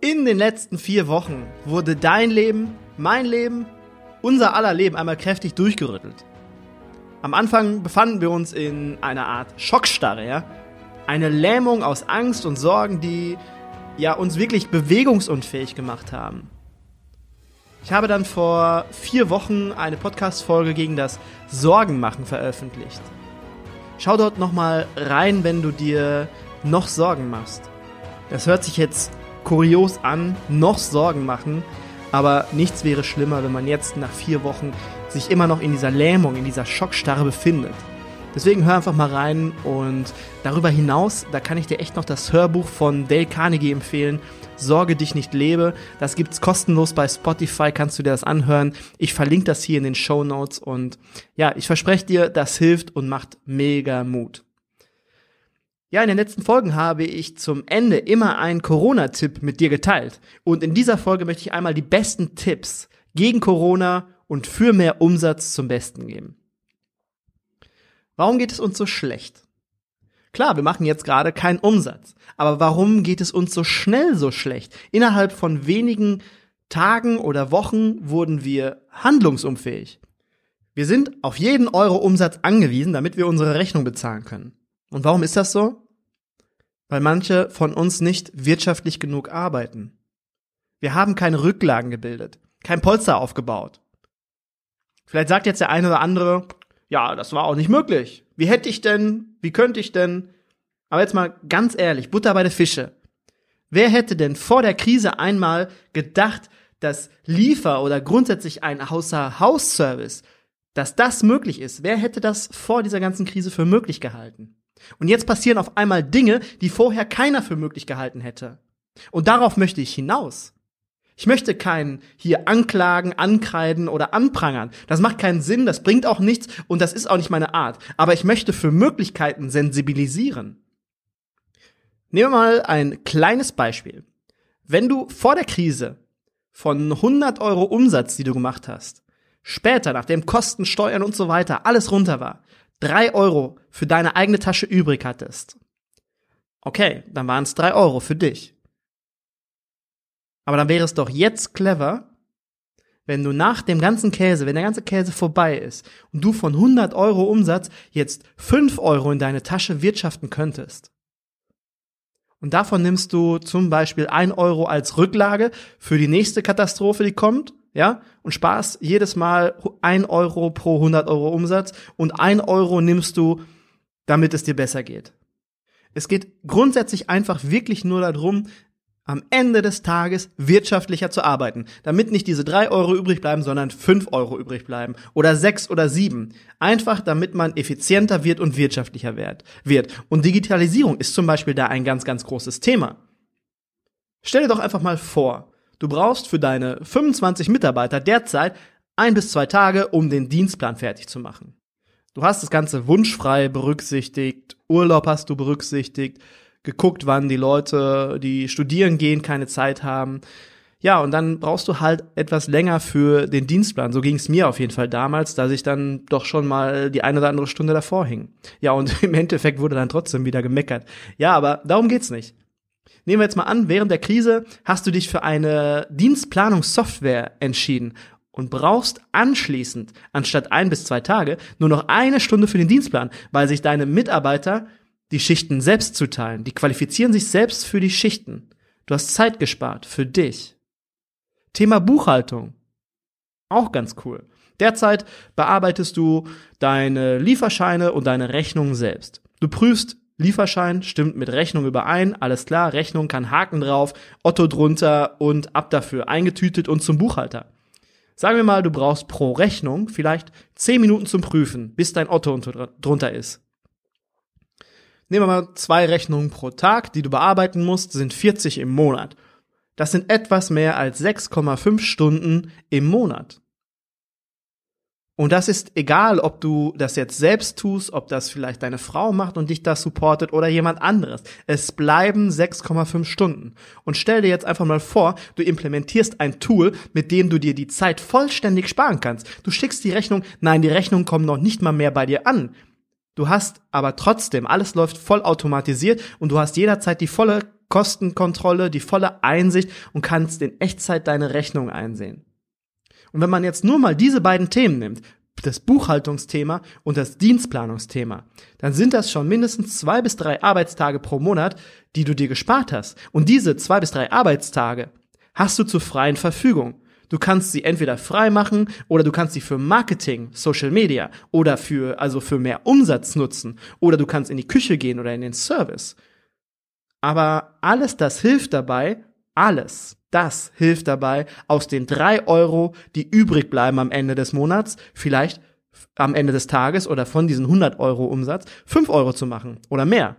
In den letzten vier Wochen wurde dein Leben, mein Leben, unser aller Leben einmal kräftig durchgerüttelt. Am Anfang befanden wir uns in einer Art Schockstarre, ja? Eine Lähmung aus Angst und Sorgen, die ja uns wirklich bewegungsunfähig gemacht haben. Ich habe dann vor vier Wochen eine Podcast-Folge gegen das Sorgenmachen veröffentlicht. Schau dort nochmal rein, wenn du dir noch Sorgen machst. Das hört sich jetzt kurios an, noch Sorgen machen, aber nichts wäre schlimmer, wenn man jetzt nach vier Wochen sich immer noch in dieser Lähmung, in dieser Schockstarre befindet. Deswegen hör einfach mal rein und darüber hinaus, da kann ich dir echt noch das Hörbuch von Dale Carnegie empfehlen. Sorge dich nicht lebe. Das gibt's kostenlos bei Spotify, kannst du dir das anhören. Ich verlinke das hier in den Show Notes und ja, ich verspreche dir, das hilft und macht mega Mut. Ja, in den letzten Folgen habe ich zum Ende immer einen Corona-Tipp mit dir geteilt. Und in dieser Folge möchte ich einmal die besten Tipps gegen Corona und für mehr Umsatz zum Besten geben. Warum geht es uns so schlecht? Klar, wir machen jetzt gerade keinen Umsatz. Aber warum geht es uns so schnell so schlecht? Innerhalb von wenigen Tagen oder Wochen wurden wir handlungsunfähig. Wir sind auf jeden Euro Umsatz angewiesen, damit wir unsere Rechnung bezahlen können. Und warum ist das so? Weil manche von uns nicht wirtschaftlich genug arbeiten. Wir haben keine Rücklagen gebildet, kein Polster aufgebaut. Vielleicht sagt jetzt der eine oder andere, ja, das war auch nicht möglich. Wie hätte ich denn, wie könnte ich denn? Aber jetzt mal ganz ehrlich, Butter bei der Fische. Wer hätte denn vor der Krise einmal gedacht, dass Liefer oder grundsätzlich ein Außer-Haus-Service, dass das möglich ist? Wer hätte das vor dieser ganzen Krise für möglich gehalten? Und jetzt passieren auf einmal Dinge, die vorher keiner für möglich gehalten hätte. Und darauf möchte ich hinaus. Ich möchte keinen hier anklagen, ankreiden oder anprangern. Das macht keinen Sinn, das bringt auch nichts und das ist auch nicht meine Art. Aber ich möchte für Möglichkeiten sensibilisieren. Nehmen wir mal ein kleines Beispiel. Wenn du vor der Krise von 100 Euro Umsatz, die du gemacht hast, später, nachdem Kosten, Steuern und so weiter alles runter war, drei Euro für deine eigene Tasche übrig hattest, okay, dann waren es drei Euro für dich. Aber dann wäre es doch jetzt clever, wenn du nach dem ganzen Käse, wenn der ganze Käse vorbei ist und du von 100 Euro Umsatz jetzt 5 Euro in deine Tasche wirtschaften könntest. Und davon nimmst du zum Beispiel 1 Euro als Rücklage für die nächste Katastrophe, die kommt ja, und sparst jedes Mal ein Euro pro 100 Euro Umsatz und ein Euro nimmst du, damit es dir besser geht. Es geht grundsätzlich einfach wirklich nur darum, am Ende des Tages wirtschaftlicher zu arbeiten, damit nicht diese drei Euro übrig bleiben, sondern fünf Euro übrig bleiben oder sechs oder sieben. Einfach damit man effizienter wird und wirtschaftlicher wird. Und Digitalisierung ist zum Beispiel da ein ganz, ganz großes Thema. Stell dir doch einfach mal vor, Du brauchst für deine 25 Mitarbeiter derzeit ein bis zwei Tage, um den Dienstplan fertig zu machen. Du hast das Ganze wunschfrei berücksichtigt, Urlaub hast du berücksichtigt, geguckt, wann die Leute, die studieren gehen, keine Zeit haben. Ja, und dann brauchst du halt etwas länger für den Dienstplan. So ging es mir auf jeden Fall damals, dass ich dann doch schon mal die eine oder andere Stunde davor hing. Ja, und im Endeffekt wurde dann trotzdem wieder gemeckert. Ja, aber darum geht's nicht. Nehmen wir jetzt mal an, während der Krise hast du dich für eine Dienstplanungssoftware entschieden und brauchst anschließend anstatt ein bis zwei Tage nur noch eine Stunde für den Dienstplan, weil sich deine Mitarbeiter die Schichten selbst zuteilen. Die qualifizieren sich selbst für die Schichten. Du hast Zeit gespart für dich. Thema Buchhaltung. Auch ganz cool. Derzeit bearbeitest du deine Lieferscheine und deine Rechnungen selbst. Du prüfst, Lieferschein stimmt mit Rechnung überein, alles klar, Rechnung kann Haken drauf, Otto drunter und ab dafür, eingetütet und zum Buchhalter. Sagen wir mal, du brauchst pro Rechnung vielleicht 10 Minuten zum Prüfen, bis dein Otto drunter ist. Nehmen wir mal zwei Rechnungen pro Tag, die du bearbeiten musst, sind 40 im Monat. Das sind etwas mehr als 6,5 Stunden im Monat. Und das ist egal, ob du das jetzt selbst tust, ob das vielleicht deine Frau macht und dich da supportet oder jemand anderes. Es bleiben 6,5 Stunden. Und stell dir jetzt einfach mal vor, du implementierst ein Tool, mit dem du dir die Zeit vollständig sparen kannst. Du schickst die Rechnung, nein, die Rechnung kommt noch nicht mal mehr bei dir an. Du hast aber trotzdem, alles läuft voll automatisiert und du hast jederzeit die volle Kostenkontrolle, die volle Einsicht und kannst in Echtzeit deine Rechnung einsehen. Und wenn man jetzt nur mal diese beiden Themen nimmt, das Buchhaltungsthema und das Dienstplanungsthema, dann sind das schon mindestens zwei bis drei Arbeitstage pro Monat, die du dir gespart hast. Und diese zwei bis drei Arbeitstage hast du zur freien Verfügung. Du kannst sie entweder frei machen oder du kannst sie für Marketing, Social Media oder für, also für mehr Umsatz nutzen oder du kannst in die Küche gehen oder in den Service. Aber alles das hilft dabei, alles das hilft dabei, aus den drei Euro, die übrig bleiben am Ende des Monats, vielleicht am Ende des Tages oder von diesen 100 Euro Umsatz, fünf Euro zu machen oder mehr.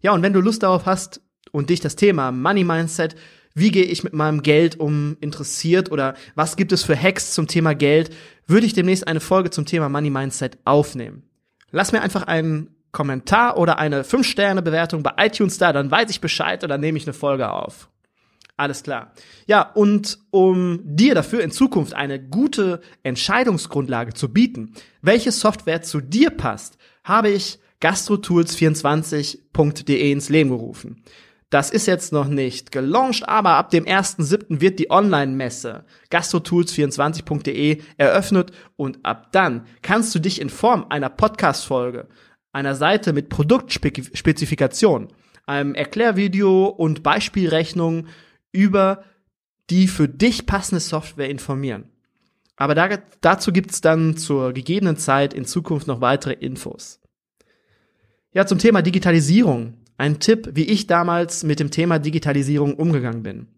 Ja, und wenn du Lust darauf hast und dich das Thema Money Mindset, wie gehe ich mit meinem Geld um, interessiert oder was gibt es für Hacks zum Thema Geld, würde ich demnächst eine Folge zum Thema Money Mindset aufnehmen. Lass mir einfach einen Kommentar oder eine 5-Sterne-Bewertung bei iTunes da, dann weiß ich Bescheid oder nehme ich eine Folge auf. Alles klar. Ja, und um dir dafür in Zukunft eine gute Entscheidungsgrundlage zu bieten, welche Software zu dir passt, habe ich gastrotools24.de ins Leben gerufen. Das ist jetzt noch nicht gelauncht, aber ab dem 1.7. wird die Online-Messe gastrotools24.de eröffnet und ab dann kannst du dich in Form einer Podcast-Folge, einer Seite mit Produktspezifikation, einem Erklärvideo und Beispielrechnungen über die für dich passende Software informieren. Aber da, dazu gibt's dann zur gegebenen Zeit in Zukunft noch weitere Infos. Ja, zum Thema Digitalisierung. Ein Tipp, wie ich damals mit dem Thema Digitalisierung umgegangen bin.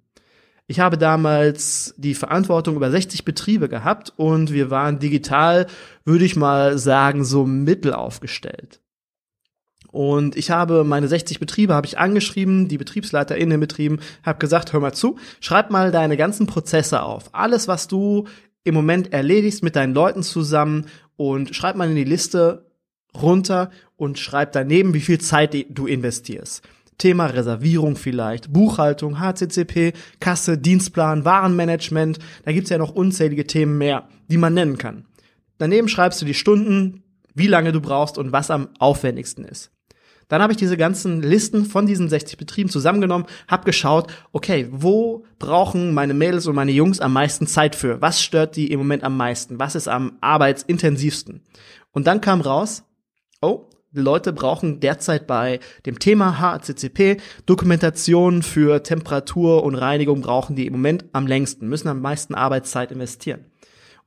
Ich habe damals die Verantwortung über 60 Betriebe gehabt und wir waren digital, würde ich mal sagen, so mittel aufgestellt. Und ich habe meine 60 Betriebe habe ich angeschrieben, die Betriebsleiter in den Betrieben, habe gesagt, hör mal zu, schreib mal deine ganzen Prozesse auf. Alles, was du im Moment erledigst mit deinen Leuten zusammen und schreib mal in die Liste runter und schreib daneben, wie viel Zeit du investierst. Thema Reservierung vielleicht, Buchhaltung, HCCP, Kasse, Dienstplan, Warenmanagement, da gibt's ja noch unzählige Themen mehr, die man nennen kann. Daneben schreibst du die Stunden, wie lange du brauchst und was am aufwendigsten ist. Dann habe ich diese ganzen Listen von diesen 60 Betrieben zusammengenommen, habe geschaut, okay, wo brauchen meine Mädels und meine Jungs am meisten Zeit für? Was stört die im Moment am meisten? Was ist am arbeitsintensivsten? Und dann kam raus, oh, die Leute brauchen derzeit bei dem Thema HACCP Dokumentation für Temperatur und Reinigung brauchen die im Moment am längsten, müssen am meisten Arbeitszeit investieren.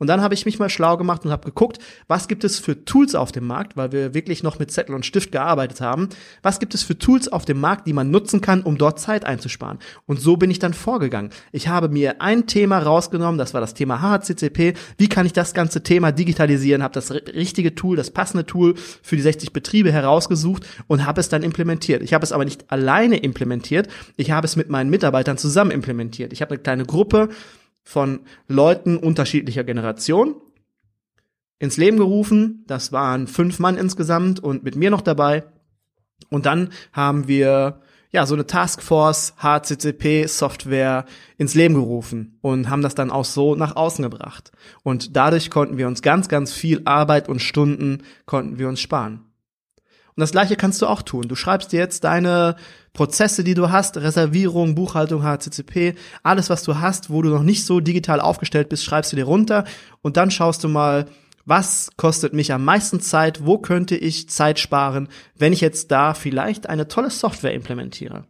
Und dann habe ich mich mal schlau gemacht und habe geguckt, was gibt es für Tools auf dem Markt, weil wir wirklich noch mit Zettel und Stift gearbeitet haben. Was gibt es für Tools auf dem Markt, die man nutzen kann, um dort Zeit einzusparen? Und so bin ich dann vorgegangen. Ich habe mir ein Thema rausgenommen, das war das Thema HCCP. Wie kann ich das ganze Thema digitalisieren? Habe das richtige Tool, das passende Tool für die 60 Betriebe herausgesucht und habe es dann implementiert. Ich habe es aber nicht alleine implementiert. Ich habe es mit meinen Mitarbeitern zusammen implementiert. Ich habe eine kleine Gruppe von Leuten unterschiedlicher Generation ins Leben gerufen. Das waren fünf Mann insgesamt und mit mir noch dabei. Und dann haben wir ja so eine Taskforce HCCP Software ins Leben gerufen und haben das dann auch so nach außen gebracht. Und dadurch konnten wir uns ganz, ganz viel Arbeit und Stunden konnten wir uns sparen. Und das gleiche kannst du auch tun. Du schreibst dir jetzt deine Prozesse, die du hast, Reservierung, Buchhaltung, HCCP, alles, was du hast, wo du noch nicht so digital aufgestellt bist, schreibst du dir runter und dann schaust du mal, was kostet mich am meisten Zeit, wo könnte ich Zeit sparen, wenn ich jetzt da vielleicht eine tolle Software implementiere.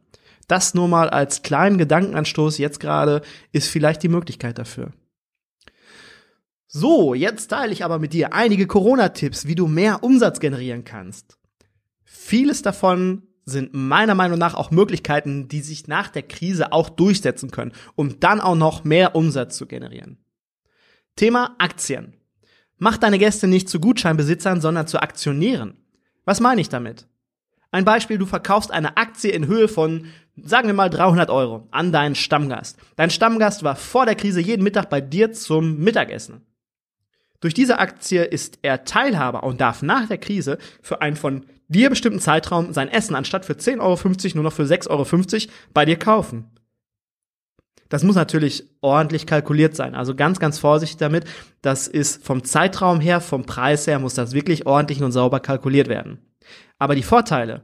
Das nur mal als kleinen Gedankenanstoß jetzt gerade ist vielleicht die Möglichkeit dafür. So, jetzt teile ich aber mit dir einige Corona-Tipps, wie du mehr Umsatz generieren kannst. Vieles davon sind meiner Meinung nach auch Möglichkeiten, die sich nach der Krise auch durchsetzen können, um dann auch noch mehr Umsatz zu generieren. Thema Aktien. Mach deine Gäste nicht zu Gutscheinbesitzern, sondern zu Aktionären. Was meine ich damit? Ein Beispiel, du verkaufst eine Aktie in Höhe von, sagen wir mal, 300 Euro an deinen Stammgast. Dein Stammgast war vor der Krise jeden Mittag bei dir zum Mittagessen. Durch diese Aktie ist er Teilhaber und darf nach der Krise für einen von dir bestimmten Zeitraum sein Essen anstatt für 10,50 Euro nur noch für 6,50 Euro bei dir kaufen. Das muss natürlich ordentlich kalkuliert sein. Also ganz, ganz vorsichtig damit. Das ist vom Zeitraum her, vom Preis her, muss das wirklich ordentlich und sauber kalkuliert werden. Aber die Vorteile,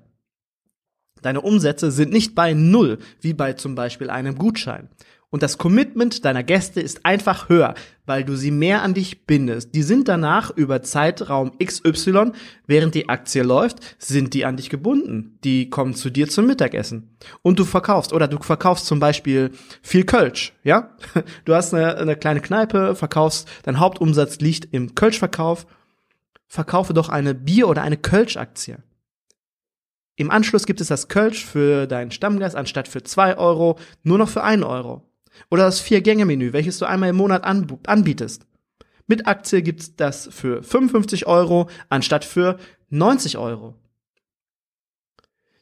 deine Umsätze sind nicht bei Null, wie bei zum Beispiel einem Gutschein. Und das Commitment deiner Gäste ist einfach höher, weil du sie mehr an dich bindest. Die sind danach über Zeitraum XY, während die Aktie läuft, sind die an dich gebunden. Die kommen zu dir zum Mittagessen. Und du verkaufst, oder du verkaufst zum Beispiel viel Kölsch, ja? Du hast eine, eine kleine Kneipe, verkaufst, dein Hauptumsatz liegt im Kölschverkauf. Verkaufe doch eine Bier- oder eine Kölsch-Aktie. Im Anschluss gibt es das Kölsch für deinen Stammgast anstatt für zwei Euro nur noch für einen Euro. Oder das Vier-Gänge-Menü, welches du einmal im Monat anbietest. Mit Aktie gibt's das für 55 Euro anstatt für 90 Euro.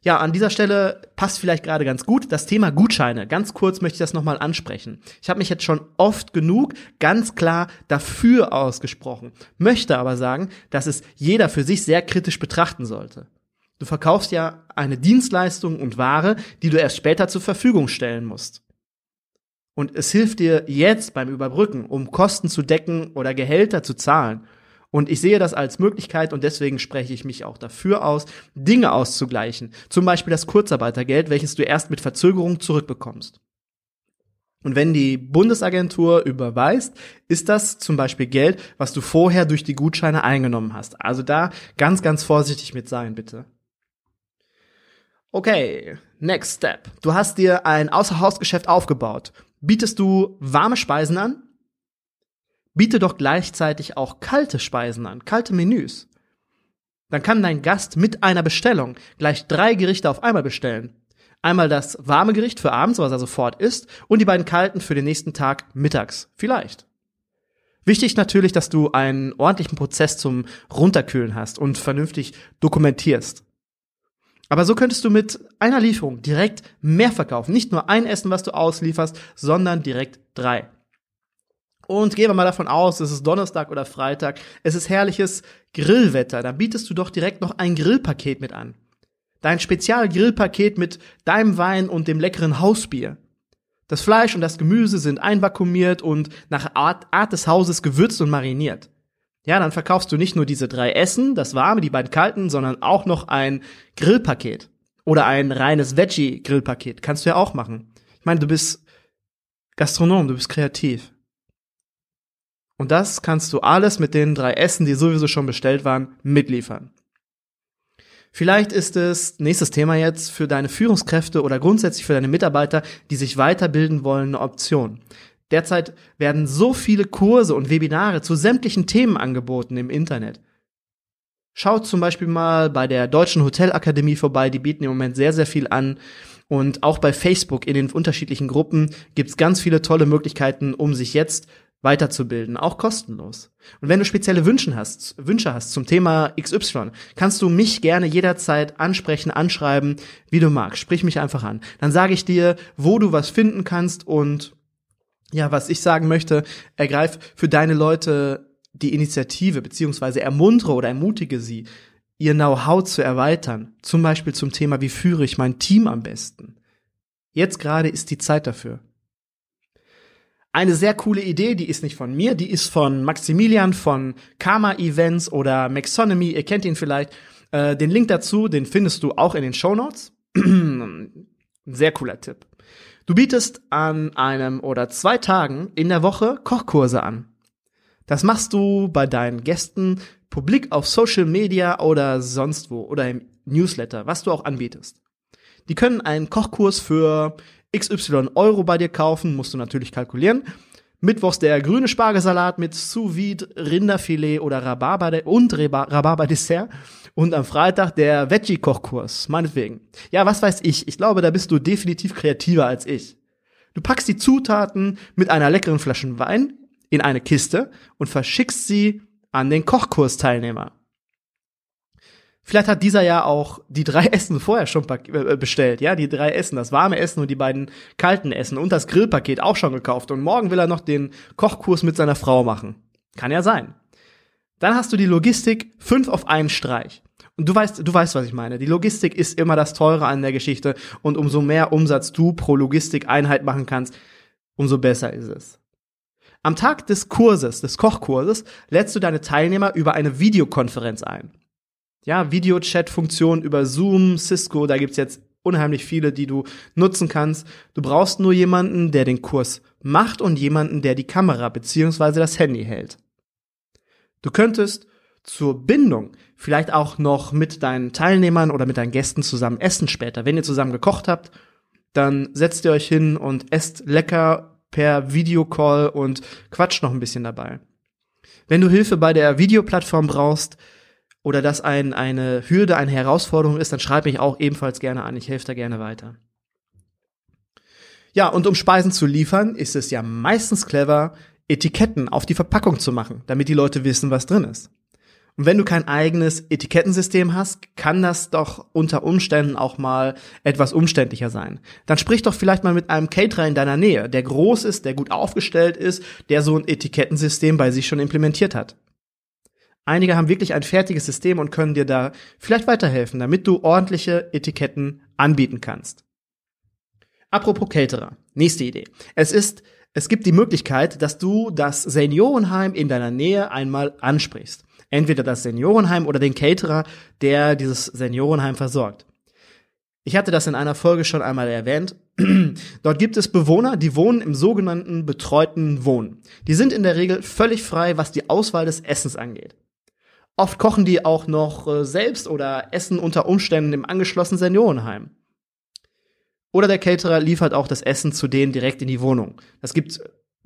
Ja, an dieser Stelle passt vielleicht gerade ganz gut das Thema Gutscheine. Ganz kurz möchte ich das nochmal ansprechen. Ich habe mich jetzt schon oft genug ganz klar dafür ausgesprochen, möchte aber sagen, dass es jeder für sich sehr kritisch betrachten sollte. Du verkaufst ja eine Dienstleistung und Ware, die du erst später zur Verfügung stellen musst. Und es hilft dir jetzt beim Überbrücken, um Kosten zu decken oder Gehälter zu zahlen. Und ich sehe das als Möglichkeit und deswegen spreche ich mich auch dafür aus, Dinge auszugleichen. Zum Beispiel das Kurzarbeitergeld, welches du erst mit Verzögerung zurückbekommst. Und wenn die Bundesagentur überweist, ist das zum Beispiel Geld, was du vorher durch die Gutscheine eingenommen hast. Also da ganz, ganz vorsichtig mit sein, bitte. Okay, next step. Du hast dir ein Außerhausgeschäft aufgebaut. Bietest du warme Speisen an? Biete doch gleichzeitig auch kalte Speisen an, kalte Menüs. Dann kann dein Gast mit einer Bestellung gleich drei Gerichte auf einmal bestellen. Einmal das warme Gericht für abends, was er sofort isst, und die beiden kalten für den nächsten Tag mittags. Vielleicht. Wichtig natürlich, dass du einen ordentlichen Prozess zum Runterkühlen hast und vernünftig dokumentierst. Aber so könntest du mit einer Lieferung direkt mehr verkaufen. Nicht nur ein Essen, was du auslieferst, sondern direkt drei. Und gehen wir mal davon aus, es ist Donnerstag oder Freitag, es ist herrliches Grillwetter, dann bietest du doch direkt noch ein Grillpaket mit an. Dein Spezial-Grillpaket mit deinem Wein und dem leckeren Hausbier. Das Fleisch und das Gemüse sind einvakuumiert und nach Art, Art des Hauses gewürzt und mariniert. Ja, dann verkaufst du nicht nur diese drei Essen, das warme, die beiden kalten, sondern auch noch ein Grillpaket oder ein reines Veggie-Grillpaket. Kannst du ja auch machen. Ich meine, du bist Gastronom, du bist kreativ. Und das kannst du alles mit den drei Essen, die sowieso schon bestellt waren, mitliefern. Vielleicht ist es, nächstes Thema jetzt, für deine Führungskräfte oder grundsätzlich für deine Mitarbeiter, die sich weiterbilden wollen, eine Option. Derzeit werden so viele Kurse und Webinare zu sämtlichen Themen angeboten im Internet. Schaut zum Beispiel mal bei der Deutschen Hotelakademie vorbei, die bieten im Moment sehr, sehr viel an. Und auch bei Facebook in den unterschiedlichen Gruppen gibt's ganz viele tolle Möglichkeiten, um sich jetzt weiterzubilden, auch kostenlos. Und wenn du spezielle Wünsche hast, Wünsche hast zum Thema XY, kannst du mich gerne jederzeit ansprechen, anschreiben, wie du magst. Sprich mich einfach an. Dann sage ich dir, wo du was finden kannst und ja, was ich sagen möchte, ergreif für deine Leute die Initiative, beziehungsweise ermuntere oder ermutige sie, ihr Know-how zu erweitern. Zum Beispiel zum Thema, wie führe ich mein Team am besten. Jetzt gerade ist die Zeit dafür. Eine sehr coole Idee, die ist nicht von mir, die ist von Maximilian von Karma Events oder Maxonomy, ihr kennt ihn vielleicht. Äh, den Link dazu, den findest du auch in den Show Notes. sehr cooler Tipp. Du bietest an einem oder zwei Tagen in der Woche Kochkurse an. Das machst du bei deinen Gästen publik auf Social Media oder sonst wo oder im Newsletter, was du auch anbietest. Die können einen Kochkurs für XY Euro bei dir kaufen, musst du natürlich kalkulieren. Mittwochs der grüne Spargelsalat mit Sous Vide, Rinderfilet oder Rhabarber und Rhabarber-Dessert. Und am Freitag der Veggie-Kochkurs, meinetwegen. Ja, was weiß ich. Ich glaube, da bist du definitiv kreativer als ich. Du packst die Zutaten mit einer leckeren Flasche Wein in eine Kiste und verschickst sie an den Kochkursteilnehmer. Vielleicht hat dieser ja auch die drei Essen vorher schon äh, bestellt, ja, die drei Essen, das warme Essen und die beiden kalten Essen und das Grillpaket auch schon gekauft und morgen will er noch den Kochkurs mit seiner Frau machen. Kann ja sein. Dann hast du die Logistik fünf auf einen Streich. Und du weißt, du weißt, was ich meine. Die Logistik ist immer das Teure an der Geschichte und umso mehr Umsatz du pro Logistikeinheit machen kannst, umso besser ist es. Am Tag des Kurses, des Kochkurses, lädst du deine Teilnehmer über eine Videokonferenz ein ja, Videochat-Funktion über Zoom, Cisco, da gibt's jetzt unheimlich viele, die du nutzen kannst. Du brauchst nur jemanden, der den Kurs macht und jemanden, der die Kamera beziehungsweise das Handy hält. Du könntest zur Bindung vielleicht auch noch mit deinen Teilnehmern oder mit deinen Gästen zusammen essen später. Wenn ihr zusammen gekocht habt, dann setzt ihr euch hin und esst lecker per Videocall und quatscht noch ein bisschen dabei. Wenn du Hilfe bei der Videoplattform brauchst, oder dass ein, eine Hürde, eine Herausforderung ist, dann schreib mich auch ebenfalls gerne an. Ich helfe da gerne weiter. Ja, und um Speisen zu liefern, ist es ja meistens clever, Etiketten auf die Verpackung zu machen, damit die Leute wissen, was drin ist. Und wenn du kein eigenes Etikettensystem hast, kann das doch unter Umständen auch mal etwas umständlicher sein. Dann sprich doch vielleicht mal mit einem Caterer in deiner Nähe, der groß ist, der gut aufgestellt ist, der so ein Etikettensystem bei sich schon implementiert hat. Einige haben wirklich ein fertiges System und können dir da vielleicht weiterhelfen, damit du ordentliche Etiketten anbieten kannst. Apropos Caterer. Nächste Idee. Es ist, es gibt die Möglichkeit, dass du das Seniorenheim in deiner Nähe einmal ansprichst. Entweder das Seniorenheim oder den Caterer, der dieses Seniorenheim versorgt. Ich hatte das in einer Folge schon einmal erwähnt. Dort gibt es Bewohner, die wohnen im sogenannten betreuten Wohnen. Die sind in der Regel völlig frei, was die Auswahl des Essens angeht. Oft kochen die auch noch äh, selbst oder essen unter Umständen im angeschlossenen Seniorenheim. Oder der Caterer liefert auch das Essen zu denen direkt in die Wohnung. Das gibt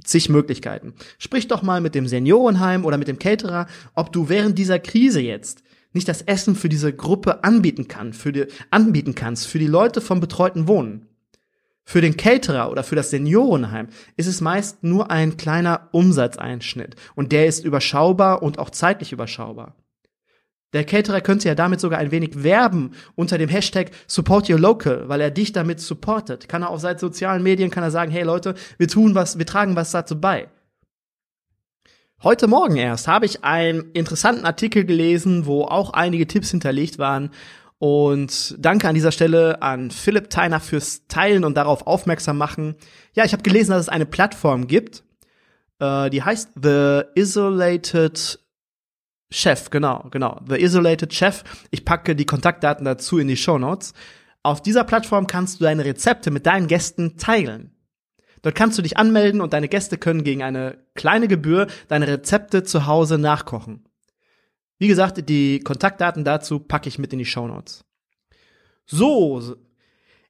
zig Möglichkeiten. Sprich doch mal mit dem Seniorenheim oder mit dem Caterer, ob du während dieser Krise jetzt nicht das Essen für diese Gruppe anbieten kann, für die, anbieten kannst, für die Leute vom betreuten Wohnen. Für den Caterer oder für das Seniorenheim ist es meist nur ein kleiner Umsatzeinschnitt und der ist überschaubar und auch zeitlich überschaubar. Der Caterer könnte ja damit sogar ein wenig werben unter dem Hashtag Support Your Local, weil er dich damit supportet. Kann er auf seinen sozialen Medien kann er sagen, hey Leute, wir tun was, wir tragen was dazu bei. Heute Morgen erst habe ich einen interessanten Artikel gelesen, wo auch einige Tipps hinterlegt waren und danke an dieser Stelle an Philipp Theiner fürs Teilen und darauf aufmerksam machen. Ja, ich habe gelesen, dass es eine Plattform gibt, äh, die heißt The Isolated Chef, genau, genau. The Isolated Chef. Ich packe die Kontaktdaten dazu in die Show Notes. Auf dieser Plattform kannst du deine Rezepte mit deinen Gästen teilen. Dort kannst du dich anmelden und deine Gäste können gegen eine kleine Gebühr deine Rezepte zu Hause nachkochen. Wie gesagt, die Kontaktdaten dazu packe ich mit in die Show Notes. So,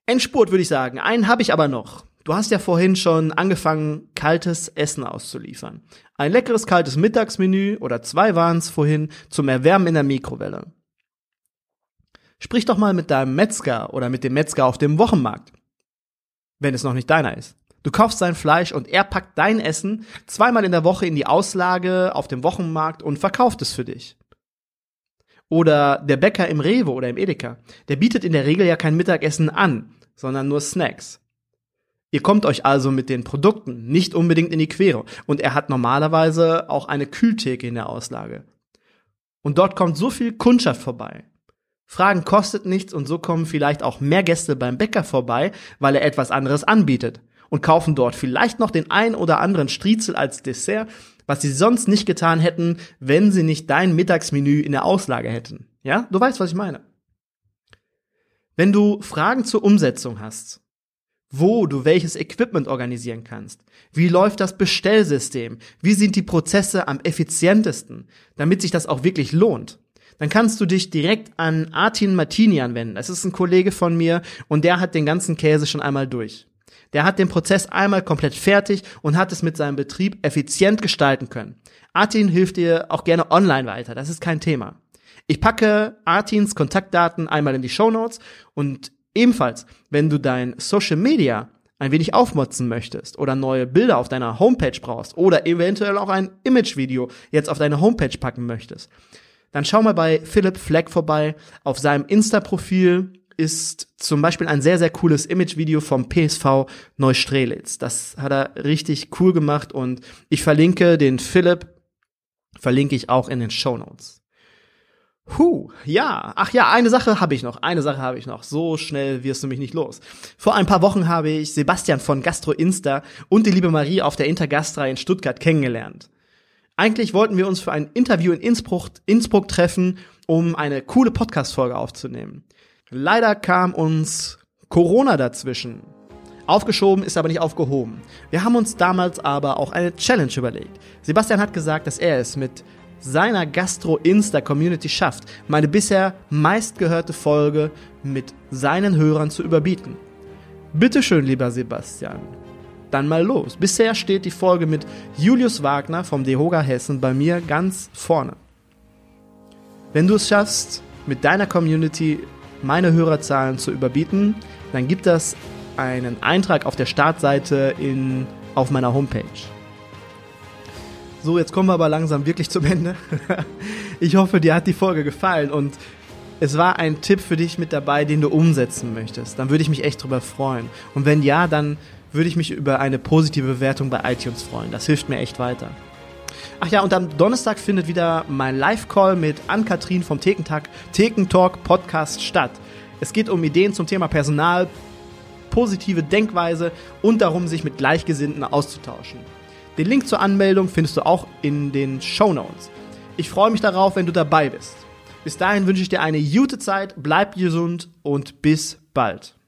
Endspurt würde ich sagen. Einen habe ich aber noch. Du hast ja vorhin schon angefangen, kaltes Essen auszuliefern. Ein leckeres kaltes Mittagsmenü oder zwei waren es vorhin zum Erwärmen in der Mikrowelle. Sprich doch mal mit deinem Metzger oder mit dem Metzger auf dem Wochenmarkt, wenn es noch nicht deiner ist. Du kaufst sein Fleisch und er packt dein Essen zweimal in der Woche in die Auslage auf dem Wochenmarkt und verkauft es für dich. Oder der Bäcker im Rewe oder im Edeka, der bietet in der Regel ja kein Mittagessen an, sondern nur Snacks. Ihr kommt euch also mit den Produkten nicht unbedingt in die Quere und er hat normalerweise auch eine Kühltheke in der Auslage. Und dort kommt so viel Kundschaft vorbei. Fragen kostet nichts und so kommen vielleicht auch mehr Gäste beim Bäcker vorbei, weil er etwas anderes anbietet und kaufen dort vielleicht noch den ein oder anderen Striezel als Dessert was sie sonst nicht getan hätten, wenn sie nicht dein Mittagsmenü in der Auslage hätten. Ja, du weißt, was ich meine. Wenn du Fragen zur Umsetzung hast, wo du welches Equipment organisieren kannst, wie läuft das Bestellsystem, wie sind die Prozesse am effizientesten, damit sich das auch wirklich lohnt, dann kannst du dich direkt an Artin Martini anwenden. Das ist ein Kollege von mir und der hat den ganzen Käse schon einmal durch. Der hat den Prozess einmal komplett fertig und hat es mit seinem Betrieb effizient gestalten können. Artin hilft dir auch gerne online weiter, das ist kein Thema. Ich packe Artins Kontaktdaten einmal in die Show Notes und ebenfalls, wenn du dein Social Media ein wenig aufmotzen möchtest oder neue Bilder auf deiner Homepage brauchst oder eventuell auch ein Imagevideo jetzt auf deine Homepage packen möchtest, dann schau mal bei Philipp Fleck vorbei. Auf seinem Insta-Profil ist zum Beispiel ein sehr, sehr cooles Imagevideo vom PSV Neustrelitz. Das hat er richtig cool gemacht und ich verlinke den Philipp, verlinke ich auch in den Show Notes. Huh, ja. Ach ja, eine Sache habe ich noch. Eine Sache habe ich noch. So schnell wirst du mich nicht los. Vor ein paar Wochen habe ich Sebastian von Gastro Insta und die liebe Marie auf der Intergastra in Stuttgart kennengelernt. Eigentlich wollten wir uns für ein Interview in Innsbruck, Innsbruck treffen, um eine coole Podcast-Folge aufzunehmen. Leider kam uns Corona dazwischen. Aufgeschoben ist aber nicht aufgehoben. Wir haben uns damals aber auch eine Challenge überlegt. Sebastian hat gesagt, dass er es mit seiner Gastro-Insta-Community schafft, meine bisher meistgehörte Folge mit seinen Hörern zu überbieten. Bitteschön, lieber Sebastian. Dann mal los. Bisher steht die Folge mit Julius Wagner vom Dehoga Hessen bei mir ganz vorne. Wenn du es schaffst, mit deiner Community meine Hörerzahlen zu überbieten, dann gibt das einen Eintrag auf der Startseite in, auf meiner Homepage. So, jetzt kommen wir aber langsam wirklich zum Ende. ich hoffe, dir hat die Folge gefallen und es war ein Tipp für dich mit dabei, den du umsetzen möchtest. Dann würde ich mich echt drüber freuen. Und wenn ja, dann würde ich mich über eine positive Bewertung bei iTunes freuen. Das hilft mir echt weiter. Ach ja, und am Donnerstag findet wieder mein Live-Call mit Ann-Kathrin vom Thekentag, Thekentalk Podcast statt. Es geht um Ideen zum Thema Personal, positive Denkweise und darum, sich mit Gleichgesinnten auszutauschen. Den Link zur Anmeldung findest du auch in den Show Notes. Ich freue mich darauf, wenn du dabei bist. Bis dahin wünsche ich dir eine gute Zeit, bleib gesund und bis bald.